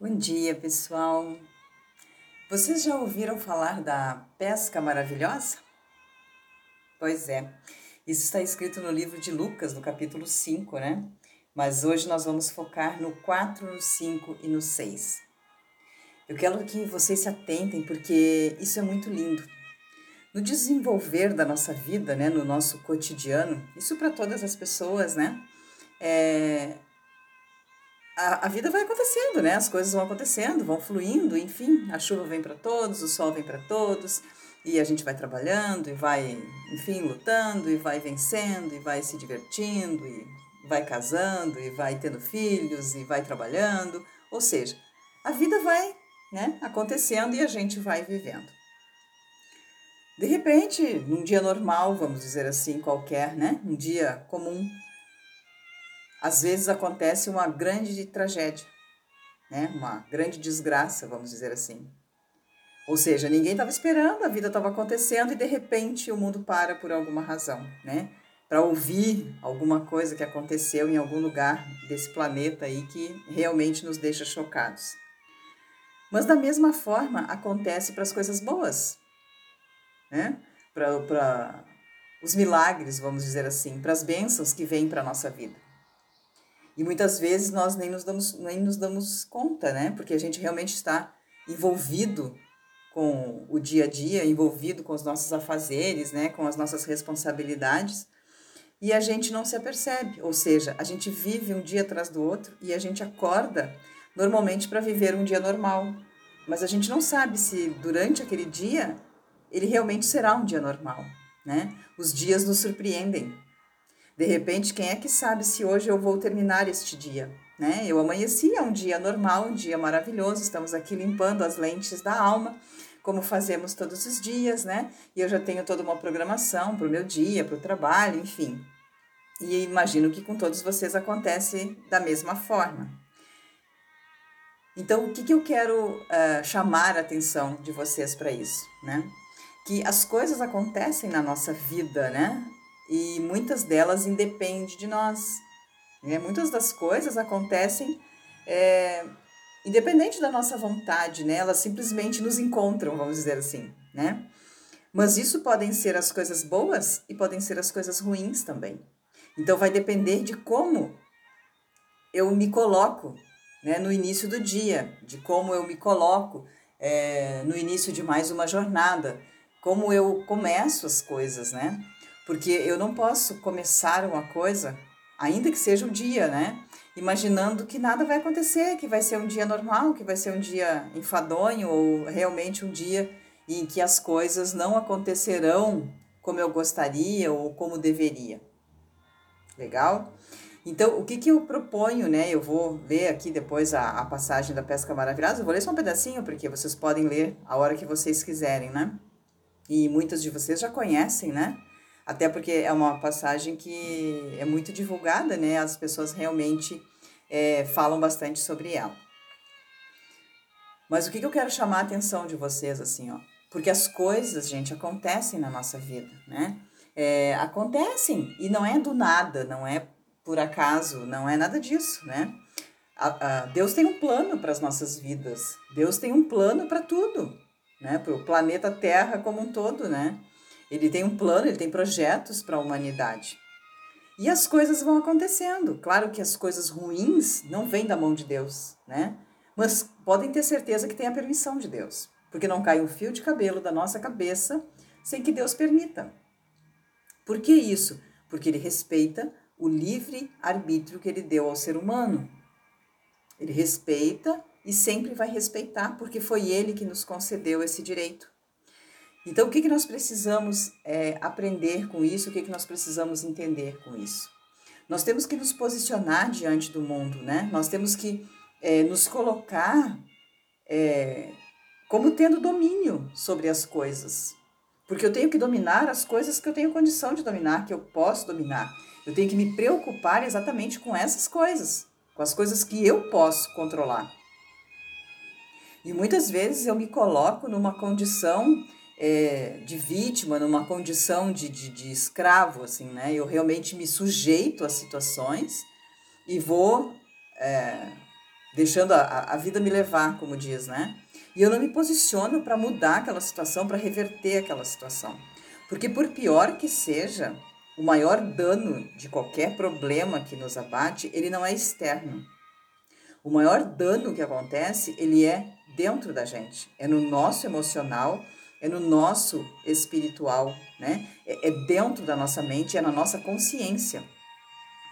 Bom dia, pessoal. Vocês já ouviram falar da pesca maravilhosa? Pois é, isso está escrito no livro de Lucas, no capítulo 5, né? Mas hoje nós vamos focar no 4, no 5 e no 6. Eu quero que vocês se atentem porque isso é muito lindo. No desenvolver da nossa vida, né, no nosso cotidiano, isso para todas as pessoas, né? É, a, a, vida vai acontecendo, né? As coisas vão acontecendo, vão fluindo, enfim, a chuva vem para todos, o sol vem para todos, e a gente vai trabalhando e vai, enfim, lutando e vai vencendo e vai se divertindo e vai casando e vai tendo filhos e vai trabalhando, ou seja, a vida vai, né, acontecendo e a gente vai vivendo. De repente, num dia normal, vamos dizer assim, qualquer, né, um dia comum, às vezes acontece uma grande tragédia, né? uma grande desgraça, vamos dizer assim. Ou seja, ninguém estava esperando, a vida estava acontecendo e de repente o mundo para por alguma razão, né? Para ouvir alguma coisa que aconteceu em algum lugar desse planeta aí que realmente nos deixa chocados. Mas da mesma forma acontece para as coisas boas, né? Para os milagres, vamos dizer assim, para as bênçãos que vêm para a nossa vida. E muitas vezes nós nem nos damos, nem nos damos conta, né? Porque a gente realmente está envolvido com o dia a dia, envolvido com os nossos afazeres, né? Com as nossas responsabilidades. E a gente não se apercebe, ou seja, a gente vive um dia atrás do outro e a gente acorda normalmente para viver um dia normal. Mas a gente não sabe se durante aquele dia ele realmente será um dia normal, né? Os dias nos surpreendem. De repente, quem é que sabe se hoje eu vou terminar este dia? Né? Eu amanheci, é um dia normal, um dia maravilhoso, estamos aqui limpando as lentes da alma, como fazemos todos os dias, né? E eu já tenho toda uma programação para o meu dia, para o trabalho, enfim. E imagino que com todos vocês acontece da mesma forma. Então, o que, que eu quero uh, chamar a atenção de vocês para isso, né? Que as coisas acontecem na nossa vida, né? E muitas delas independem de nós. Né? Muitas das coisas acontecem é, independente da nossa vontade, né? elas simplesmente nos encontram, vamos dizer assim. Né? Mas isso podem ser as coisas boas e podem ser as coisas ruins também. Então vai depender de como eu me coloco né, no início do dia, de como eu me coloco é, no início de mais uma jornada, como eu começo as coisas, né? Porque eu não posso começar uma coisa, ainda que seja um dia, né? Imaginando que nada vai acontecer, que vai ser um dia normal, que vai ser um dia enfadonho ou realmente um dia em que as coisas não acontecerão como eu gostaria ou como deveria. Legal? Então, o que, que eu proponho, né? Eu vou ler aqui depois a, a passagem da pesca maravilhosa. Eu vou ler só um pedacinho, porque vocês podem ler a hora que vocês quiserem, né? E muitas de vocês já conhecem, né? Até porque é uma passagem que é muito divulgada, né? As pessoas realmente é, falam bastante sobre ela. Mas o que, que eu quero chamar a atenção de vocês, assim, ó? Porque as coisas, gente, acontecem na nossa vida, né? É, acontecem e não é do nada, não é por acaso, não é nada disso, né? A, a, Deus tem um plano para as nossas vidas, Deus tem um plano para tudo, né? Para o planeta Terra como um todo, né? Ele tem um plano, ele tem projetos para a humanidade. E as coisas vão acontecendo. Claro que as coisas ruins não vêm da mão de Deus, né? Mas podem ter certeza que tem a permissão de Deus, porque não cai um fio de cabelo da nossa cabeça sem que Deus permita. Por que isso? Porque ele respeita o livre arbítrio que ele deu ao ser humano. Ele respeita e sempre vai respeitar, porque foi ele que nos concedeu esse direito. Então, o que, que nós precisamos é, aprender com isso? O que, que nós precisamos entender com isso? Nós temos que nos posicionar diante do mundo, né? Nós temos que é, nos colocar é, como tendo domínio sobre as coisas. Porque eu tenho que dominar as coisas que eu tenho condição de dominar, que eu posso dominar. Eu tenho que me preocupar exatamente com essas coisas, com as coisas que eu posso controlar. E muitas vezes eu me coloco numa condição é, de vítima, numa condição de, de, de escravo, assim, né? Eu realmente me sujeito a situações e vou é, deixando a, a vida me levar, como diz, né? E eu não me posiciono para mudar aquela situação, para reverter aquela situação. Porque, por pior que seja, o maior dano de qualquer problema que nos abate, ele não é externo. O maior dano que acontece, ele é dentro da gente, é no nosso emocional, é no nosso espiritual, né? É, é dentro da nossa mente, é na nossa consciência,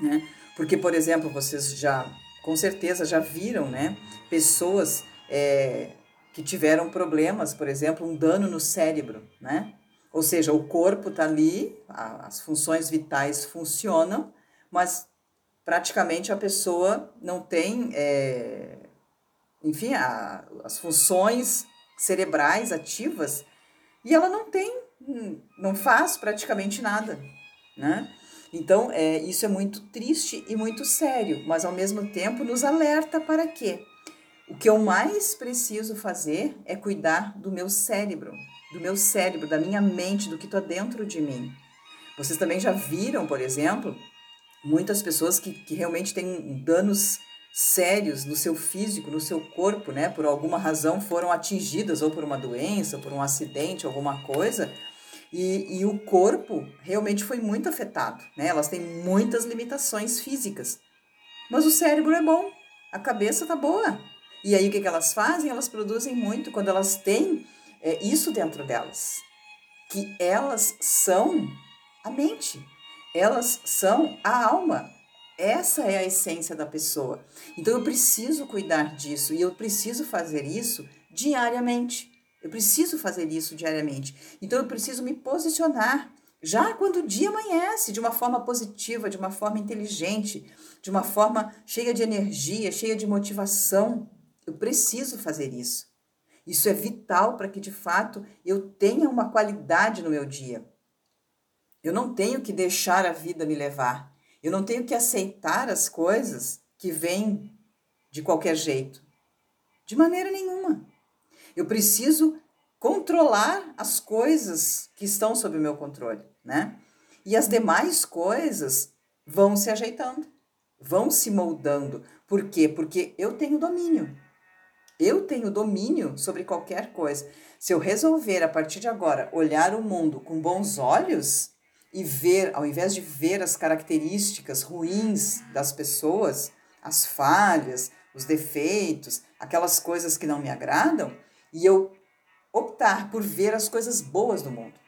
né? Porque, por exemplo, vocês já, com certeza, já viram, né? Pessoas é, que tiveram problemas, por exemplo, um dano no cérebro, né? Ou seja, o corpo está ali, a, as funções vitais funcionam, mas praticamente a pessoa não tem, é, enfim, a, as funções cerebrais ativas e ela não tem, não faz praticamente nada, né? Então, é, isso é muito triste e muito sério, mas ao mesmo tempo nos alerta para quê? O que eu mais preciso fazer é cuidar do meu cérebro, do meu cérebro, da minha mente, do que está dentro de mim. Vocês também já viram, por exemplo, muitas pessoas que, que realmente têm danos sérios no seu físico, no seu corpo, né? Por alguma razão foram atingidas ou por uma doença, por um acidente, alguma coisa. E, e o corpo realmente foi muito afetado, né? Elas têm muitas limitações físicas. Mas o cérebro é bom, a cabeça tá boa, e aí o que, que elas fazem? Elas produzem muito quando elas têm é, isso dentro delas. Que elas são a mente, elas são a alma. Essa é a essência da pessoa. Então eu preciso cuidar disso e eu preciso fazer isso diariamente. Eu preciso fazer isso diariamente. Então eu preciso me posicionar já quando o dia amanhece, de uma forma positiva, de uma forma inteligente, de uma forma cheia de energia, cheia de motivação. Eu preciso fazer isso. Isso é vital para que de fato eu tenha uma qualidade no meu dia. Eu não tenho que deixar a vida me levar. Eu não tenho que aceitar as coisas que vêm de qualquer jeito. De maneira nenhuma. Eu preciso controlar as coisas que estão sob o meu controle, né? E as demais coisas vão se ajeitando, vão se moldando. Por quê? Porque eu tenho domínio. Eu tenho domínio sobre qualquer coisa. Se eu resolver a partir de agora olhar o mundo com bons olhos e ver, ao invés de ver as características ruins das pessoas, as falhas, os defeitos, aquelas coisas que não me agradam, e eu optar por ver as coisas boas do mundo.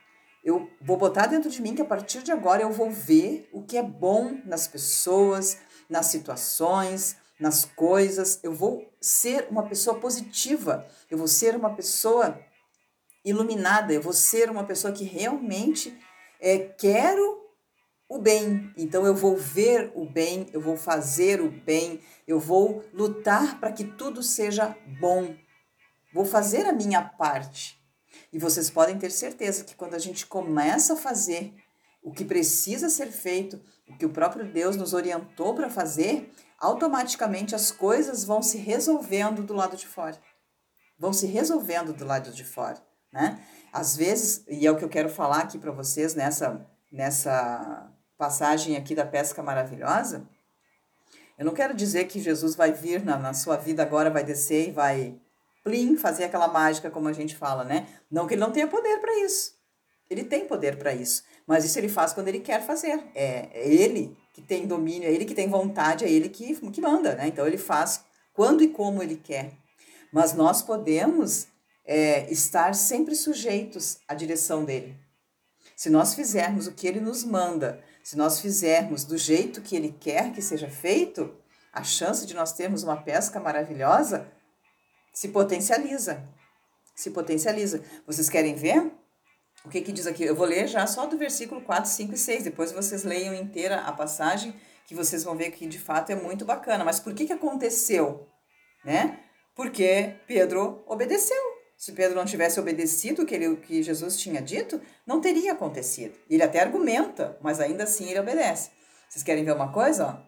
Eu vou botar dentro de mim que a partir de agora eu vou ver o que é bom nas pessoas, nas situações, nas coisas, eu vou ser uma pessoa positiva, eu vou ser uma pessoa iluminada, eu vou ser uma pessoa que realmente é, quero o bem. Então eu vou ver o bem, eu vou fazer o bem, eu vou lutar para que tudo seja bom. Vou fazer a minha parte. E vocês podem ter certeza que quando a gente começa a fazer o que precisa ser feito, o que o próprio Deus nos orientou para fazer, automaticamente as coisas vão se resolvendo do lado de fora. Vão se resolvendo do lado de fora, né? Às vezes, e é o que eu quero falar aqui para vocês nessa, nessa passagem aqui da pesca maravilhosa, eu não quero dizer que Jesus vai vir na, na sua vida agora, vai descer e vai, plim, fazer aquela mágica, como a gente fala, né? Não que ele não tenha poder para isso. Ele tem poder para isso. Mas isso ele faz quando ele quer fazer. É, é ele que tem domínio, é ele que tem vontade, é ele que, que manda, né? Então ele faz quando e como ele quer. Mas nós podemos é, estar sempre sujeitos à direção dele. Se nós fizermos o que ele nos manda, se nós fizermos do jeito que ele quer que seja feito, a chance de nós termos uma pesca maravilhosa se potencializa. Se potencializa. Vocês querem ver? O que, que diz aqui? Eu vou ler já só do versículo 4, 5 e 6. Depois vocês leiam inteira a passagem, que vocês vão ver que de fato é muito bacana. Mas por que, que aconteceu? Né? Porque Pedro obedeceu. Se Pedro não tivesse obedecido o que, ele, que Jesus tinha dito, não teria acontecido. Ele até argumenta, mas ainda assim ele obedece. Vocês querem ver uma coisa?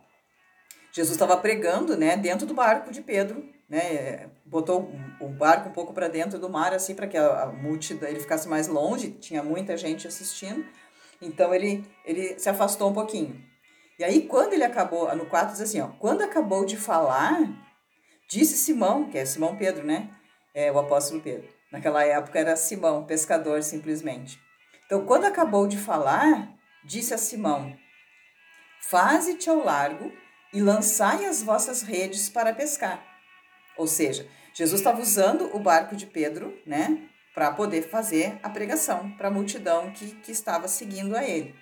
Jesus estava pregando né, dentro do barco de Pedro, né, botou o barco um pouco para dentro do mar, assim, para que a, a multidão ele ficasse mais longe, tinha muita gente assistindo. Então ele, ele se afastou um pouquinho. E aí, quando ele acabou, no 4 diz assim: ó, quando acabou de falar, Disse Simão, que é Simão Pedro, né? É o apóstolo Pedro. Naquela época era Simão, pescador simplesmente. Então, quando acabou de falar, disse a Simão: Faze-te ao largo e lançai as vossas redes para pescar. Ou seja, Jesus estava usando o barco de Pedro, né, para poder fazer a pregação para a multidão que, que estava seguindo a ele.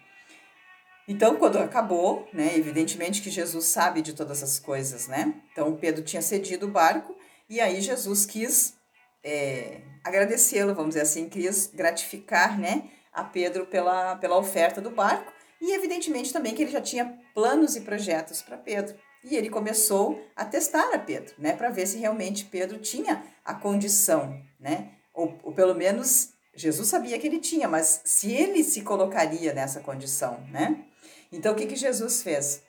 Então, quando acabou, né, evidentemente que Jesus sabe de todas as coisas, né? Então, Pedro tinha cedido o barco e aí Jesus quis é, agradecê-lo, vamos dizer assim, quis gratificar, né, a Pedro pela, pela oferta do barco e, evidentemente, também que ele já tinha planos e projetos para Pedro. E ele começou a testar a Pedro, né, para ver se realmente Pedro tinha a condição, né, ou, ou pelo menos Jesus sabia que ele tinha, mas se ele se colocaria nessa condição, né? Então, o que, que Jesus fez?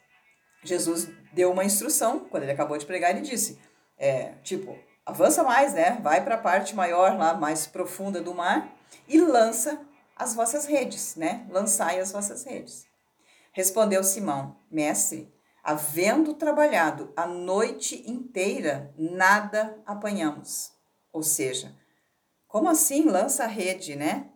Jesus deu uma instrução, quando ele acabou de pregar, ele disse, é, tipo, avança mais, né? Vai para a parte maior, lá mais profunda do mar e lança as vossas redes, né? Lançai as vossas redes. Respondeu Simão, mestre, havendo trabalhado a noite inteira, nada apanhamos. Ou seja, como assim lança a rede, né?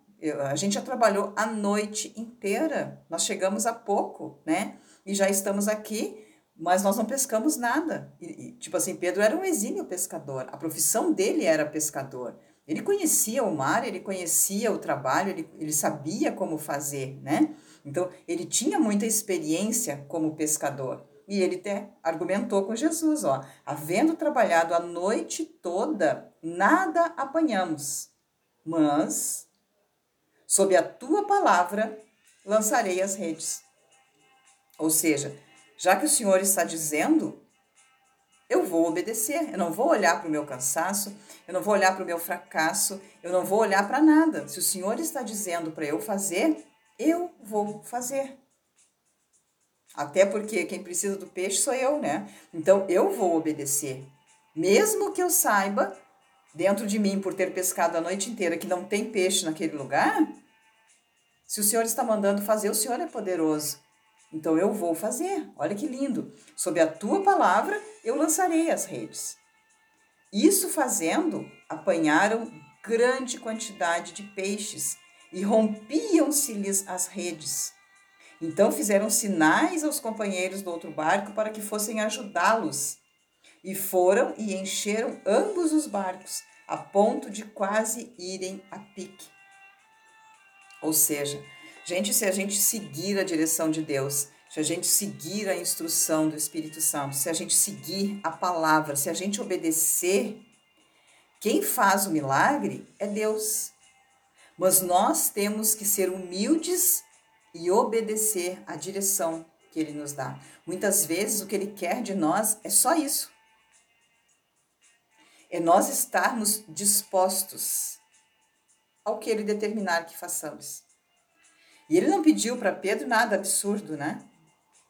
a gente já trabalhou a noite inteira, nós chegamos há pouco, né? E já estamos aqui, mas nós não pescamos nada. E, e, tipo assim, Pedro era um exímio pescador, a profissão dele era pescador. Ele conhecia o mar, ele conhecia o trabalho, ele, ele sabia como fazer, né? Então, ele tinha muita experiência como pescador. E ele até argumentou com Jesus, ó, havendo trabalhado a noite toda, nada apanhamos, mas Sob a tua palavra lançarei as redes. Ou seja, já que o Senhor está dizendo, eu vou obedecer. Eu não vou olhar para o meu cansaço, eu não vou olhar para o meu fracasso, eu não vou olhar para nada. Se o Senhor está dizendo para eu fazer, eu vou fazer. Até porque quem precisa do peixe sou eu, né? Então eu vou obedecer. Mesmo que eu saiba, dentro de mim, por ter pescado a noite inteira, que não tem peixe naquele lugar, se o Senhor está mandando fazer, o Senhor é poderoso. Então eu vou fazer. Olha que lindo. Sob a tua palavra eu lançarei as redes. Isso fazendo, apanharam grande quantidade de peixes e rompiam-se-lhes as redes. Então fizeram sinais aos companheiros do outro barco para que fossem ajudá-los. E foram e encheram ambos os barcos, a ponto de quase irem a pique. Ou seja, gente, se a gente seguir a direção de Deus, se a gente seguir a instrução do Espírito Santo, se a gente seguir a palavra, se a gente obedecer, quem faz o milagre é Deus. Mas nós temos que ser humildes e obedecer à direção que ele nos dá. Muitas vezes o que ele quer de nós é só isso. É nós estarmos dispostos ao que ele determinar que façamos. E ele não pediu para Pedro nada absurdo, né?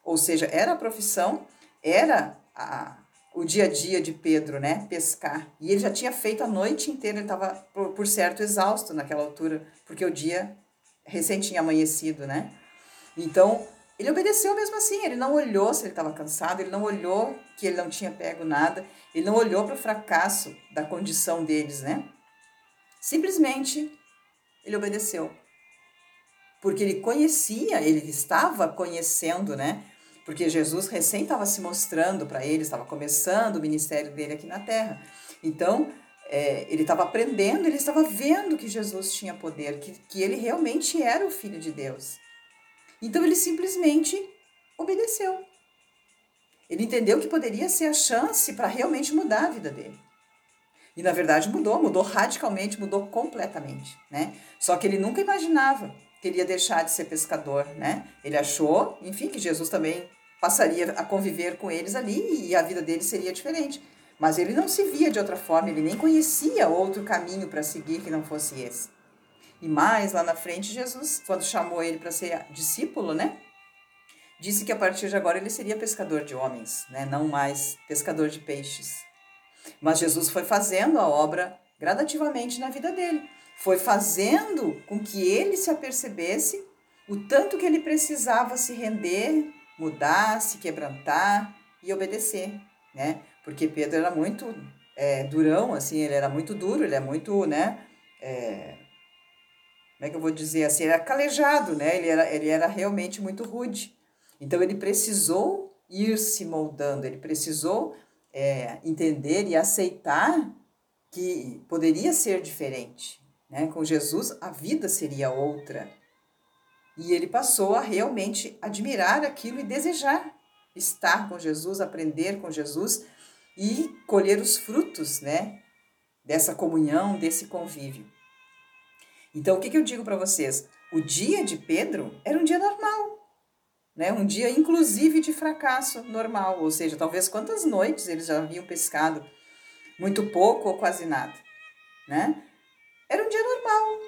Ou seja, era a profissão, era a, o dia a dia de Pedro, né? Pescar. E ele já tinha feito a noite inteira, ele estava, por, por certo, exausto naquela altura, porque o dia recém tinha amanhecido, né? Então, ele obedeceu mesmo assim, ele não olhou se ele estava cansado, ele não olhou que ele não tinha pego nada, ele não olhou para o fracasso da condição deles, né? Simplesmente ele obedeceu. Porque ele conhecia, ele estava conhecendo, né? Porque Jesus recém estava se mostrando para ele, estava começando o ministério dele aqui na terra. Então, é, ele estava aprendendo, ele estava vendo que Jesus tinha poder, que, que ele realmente era o Filho de Deus. Então, ele simplesmente obedeceu. Ele entendeu que poderia ser a chance para realmente mudar a vida dele. E na verdade mudou, mudou radicalmente, mudou completamente, né? Só que ele nunca imaginava que ele ia deixar de ser pescador, né? Ele achou, enfim, que Jesus também passaria a conviver com eles ali e a vida dele seria diferente. Mas ele não se via de outra forma, ele nem conhecia outro caminho para seguir que não fosse esse. E mais lá na frente, Jesus, quando chamou ele para ser discípulo, né? Disse que a partir de agora ele seria pescador de homens, né? Não mais pescador de peixes. Mas Jesus foi fazendo a obra gradativamente na vida dele. Foi fazendo com que ele se apercebesse o tanto que ele precisava se render, mudar, se quebrantar e obedecer. né? Porque Pedro era muito é, durão, assim, ele era muito duro, ele é muito, né? É, como é que eu vou dizer assim? Ele era calejado, né? Ele era, ele era realmente muito rude. Então ele precisou ir se moldando, ele precisou é, entender e aceitar que poderia ser diferente. Né? Com Jesus a vida seria outra. E ele passou a realmente admirar aquilo e desejar estar com Jesus, aprender com Jesus e colher os frutos, né, dessa comunhão, desse convívio. Então, o que, que eu digo para vocês? O dia de Pedro era um dia normal, né? Um dia, inclusive, de fracasso normal, ou seja, talvez quantas noites eles já haviam pescado, muito pouco ou quase nada, né? Era um dia normal.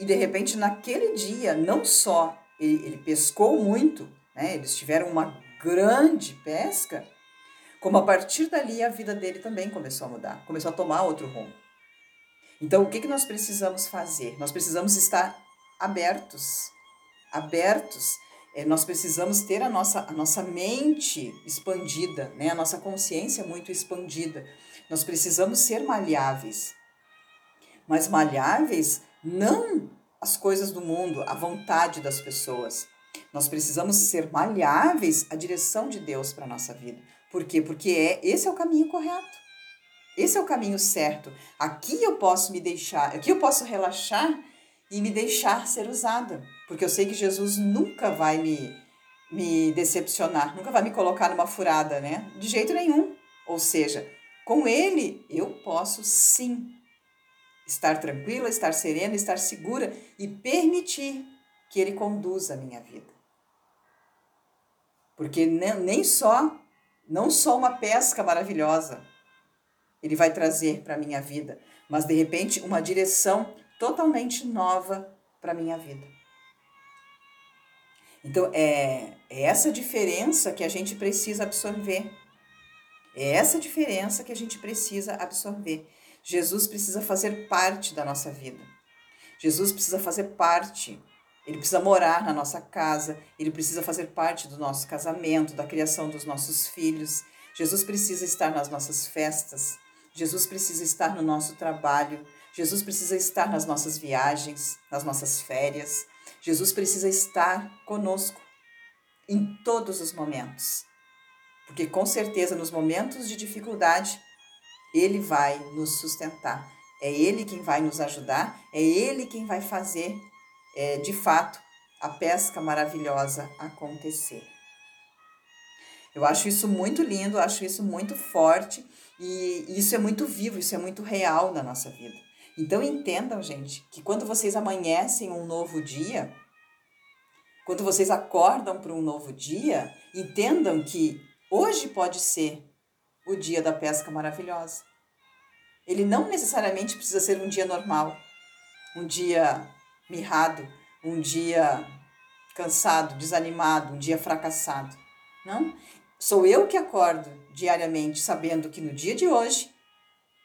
E de repente, naquele dia, não só ele, ele pescou muito, né? Eles tiveram uma grande pesca, como a partir dali a vida dele também começou a mudar, começou a tomar outro rumo. Então, o que, que nós precisamos fazer? Nós precisamos estar abertos, abertos. É, nós precisamos ter a nossa, a nossa mente expandida, né? a nossa consciência muito expandida. Nós precisamos ser maleáveis. Mas maleáveis não as coisas do mundo, a vontade das pessoas. Nós precisamos ser maleáveis à direção de Deus para a nossa vida. Por quê? Porque é, esse é o caminho correto. Esse é o caminho certo. Aqui eu posso me deixar, aqui eu posso relaxar e me deixar ser usada. Porque eu sei que Jesus nunca vai me, me decepcionar, nunca vai me colocar numa furada, né? De jeito nenhum. Ou seja, com Ele eu posso sim estar tranquila, estar serena, estar segura e permitir que Ele conduza a minha vida. Porque nem só, não só uma pesca maravilhosa, ele vai trazer para a minha vida, mas de repente uma direção totalmente nova para a minha vida. Então é, é essa diferença que a gente precisa absorver. É essa diferença que a gente precisa absorver. Jesus precisa fazer parte da nossa vida. Jesus precisa fazer parte. Ele precisa morar na nossa casa, ele precisa fazer parte do nosso casamento, da criação dos nossos filhos. Jesus precisa estar nas nossas festas. Jesus precisa estar no nosso trabalho, Jesus precisa estar nas nossas viagens, nas nossas férias. Jesus precisa estar conosco em todos os momentos. Porque com certeza nos momentos de dificuldade, ele vai nos sustentar. É ele quem vai nos ajudar, é ele quem vai fazer, é, de fato, a pesca maravilhosa acontecer. Eu acho isso muito lindo, acho isso muito forte e isso é muito vivo, isso é muito real na nossa vida. Então entendam, gente, que quando vocês amanhecem um novo dia, quando vocês acordam para um novo dia, entendam que hoje pode ser o dia da pesca maravilhosa. Ele não necessariamente precisa ser um dia normal, um dia mirrado, um dia cansado, desanimado, um dia fracassado. Não? Sou eu que acordo diariamente sabendo que no dia de hoje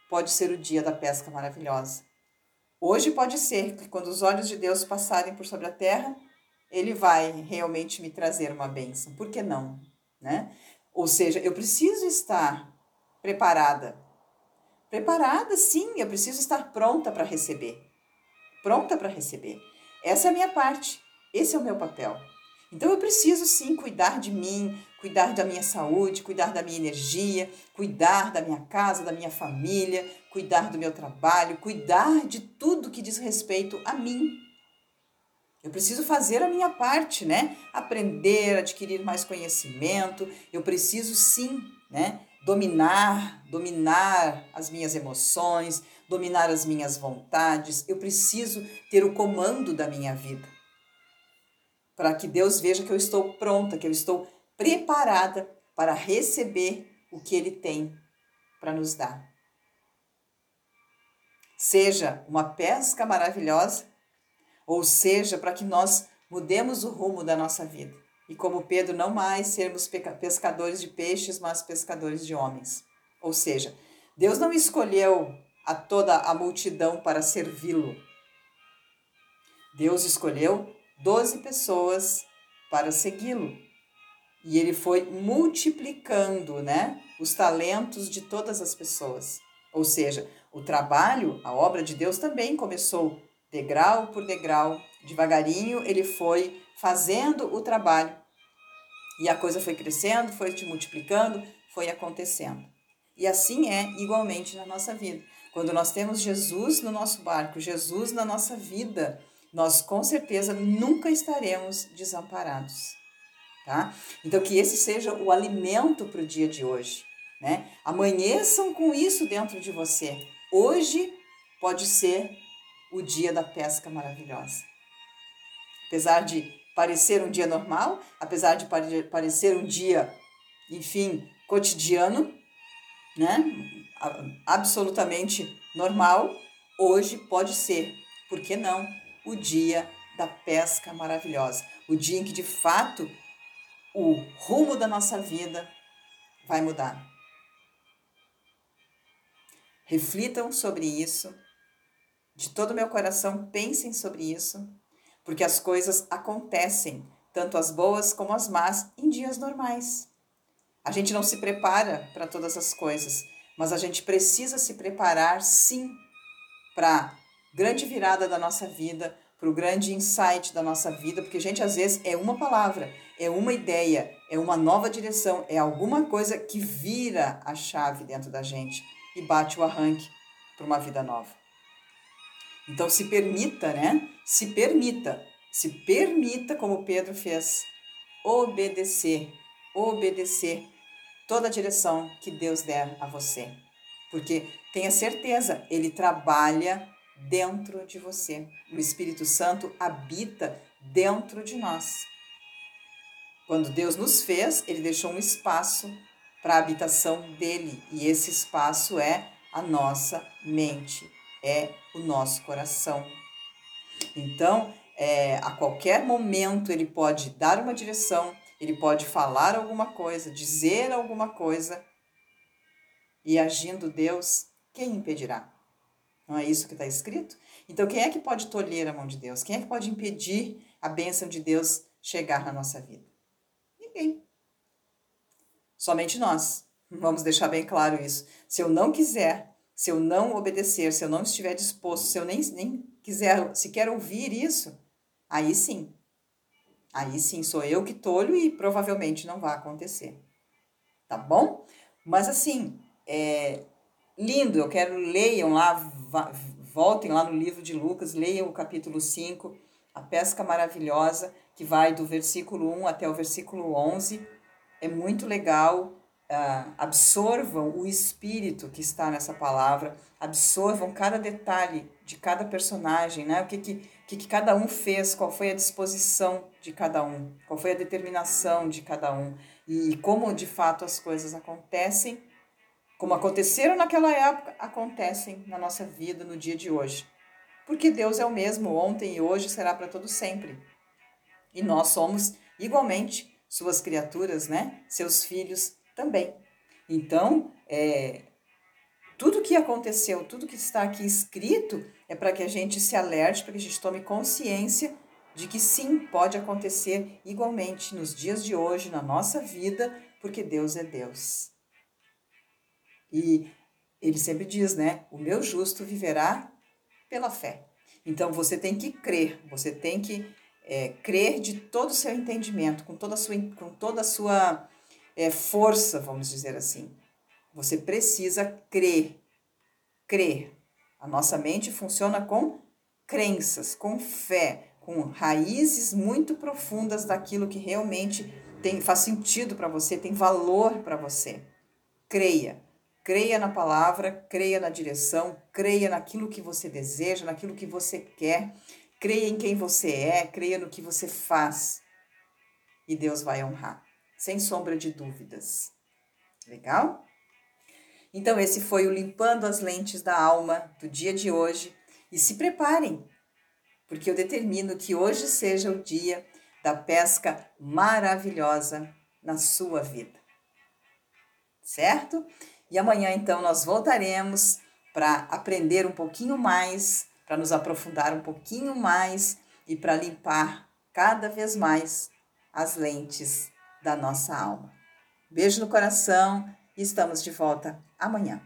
pode ser o dia da pesca maravilhosa. Hoje pode ser que quando os olhos de Deus passarem por sobre a terra, ele vai realmente me trazer uma bênção. Por que não? Né? Ou seja, eu preciso estar preparada. Preparada, sim, eu preciso estar pronta para receber. Pronta para receber. Essa é a minha parte. Esse é o meu papel. Então eu preciso sim cuidar de mim, cuidar da minha saúde, cuidar da minha energia, cuidar da minha casa, da minha família, cuidar do meu trabalho, cuidar de tudo que diz respeito a mim. Eu preciso fazer a minha parte, né? Aprender, adquirir mais conhecimento. Eu preciso sim, né? Dominar, dominar as minhas emoções, dominar as minhas vontades. Eu preciso ter o comando da minha vida para que Deus veja que eu estou pronta, que eu estou preparada para receber o que Ele tem para nos dar. Seja uma pesca maravilhosa, ou seja, para que nós mudemos o rumo da nossa vida. E como Pedro, não mais sermos pescadores de peixes, mas pescadores de homens. Ou seja, Deus não escolheu a toda a multidão para servi-lo. Deus escolheu doze pessoas para segui-lo. E ele foi multiplicando, né, os talentos de todas as pessoas. Ou seja, o trabalho, a obra de Deus também começou degrau por degrau, devagarinho ele foi fazendo o trabalho. E a coisa foi crescendo, foi te multiplicando, foi acontecendo. E assim é igualmente na nossa vida. Quando nós temos Jesus no nosso barco, Jesus na nossa vida, nós com certeza nunca estaremos desamparados. Tá? Então, que esse seja o alimento para o dia de hoje. Né? Amanheçam com isso dentro de você. Hoje pode ser o dia da pesca maravilhosa. Apesar de parecer um dia normal, apesar de parecer um dia, enfim, cotidiano, né? Absolutamente normal, hoje pode ser, por que não, o dia da pesca maravilhosa, o dia em que de fato o rumo da nossa vida vai mudar. Reflitam sobre isso, de todo o meu coração, pensem sobre isso, porque as coisas acontecem, tanto as boas como as más, em dias normais. A gente não se prepara para todas as coisas, mas a gente precisa se preparar sim para grande virada da nossa vida, para o grande insight da nossa vida, porque, gente, às vezes é uma palavra, é uma ideia, é uma nova direção, é alguma coisa que vira a chave dentro da gente e bate o arranque para uma vida nova. Então, se permita, né? Se permita, se permita, como Pedro fez, obedecer, obedecer toda a direção que Deus der a você. Porque tenha certeza, ele trabalha dentro de você. O Espírito Santo habita dentro de nós. Quando Deus nos fez, ele deixou um espaço para a habitação dele, e esse espaço é a nossa mente, é o nosso coração. Então, é, a qualquer momento ele pode dar uma direção, ele pode falar alguma coisa, dizer alguma coisa, e agindo Deus, quem impedirá? Não é isso que está escrito? Então, quem é que pode tolher a mão de Deus? Quem é que pode impedir a bênção de Deus chegar na nossa vida? Ninguém. Somente nós. Vamos deixar bem claro isso. Se eu não quiser, se eu não obedecer, se eu não estiver disposto, se eu nem, nem quiser sequer ouvir isso, aí sim. Aí sim sou eu que tolho e provavelmente não vai acontecer. Tá bom? Mas assim, é, lindo. Eu quero leiam lá, voltem lá no livro de Lucas, leiam o capítulo 5, a pesca maravilhosa, que vai do versículo 1 até o versículo 11. É muito legal. Uh, absorvam o espírito que está nessa palavra, absorvam cada detalhe de cada personagem, né? O que, que, que, que cada um fez, qual foi a disposição de cada um, qual foi a determinação de cada um e como de fato as coisas acontecem como aconteceram naquela época, acontecem na nossa vida no dia de hoje. Porque Deus é o mesmo ontem e hoje será para todo sempre. E nós somos igualmente suas criaturas, né? Seus filhos também. Então, é, tudo que aconteceu, tudo que está aqui escrito é para que a gente se alerte, para que a gente tome consciência de que sim, pode acontecer igualmente nos dias de hoje, na nossa vida, porque Deus é Deus. E ele sempre diz, né? O meu justo viverá pela fé. Então você tem que crer, você tem que é, crer de todo o seu entendimento, com toda a sua, com toda a sua é, força, vamos dizer assim. Você precisa crer. Crer. A nossa mente funciona com crenças, com fé, com raízes muito profundas daquilo que realmente tem, faz sentido para você, tem valor para você. Creia. Creia na palavra, creia na direção, creia naquilo que você deseja, naquilo que você quer, creia em quem você é, creia no que você faz. E Deus vai honrar, sem sombra de dúvidas. Legal? Então, esse foi o Limpando as Lentes da Alma do dia de hoje. E se preparem, porque eu determino que hoje seja o dia da pesca maravilhosa na sua vida. Certo? E amanhã, então, nós voltaremos para aprender um pouquinho mais, para nos aprofundar um pouquinho mais e para limpar cada vez mais as lentes da nossa alma. Beijo no coração Estamos de volta amanhã.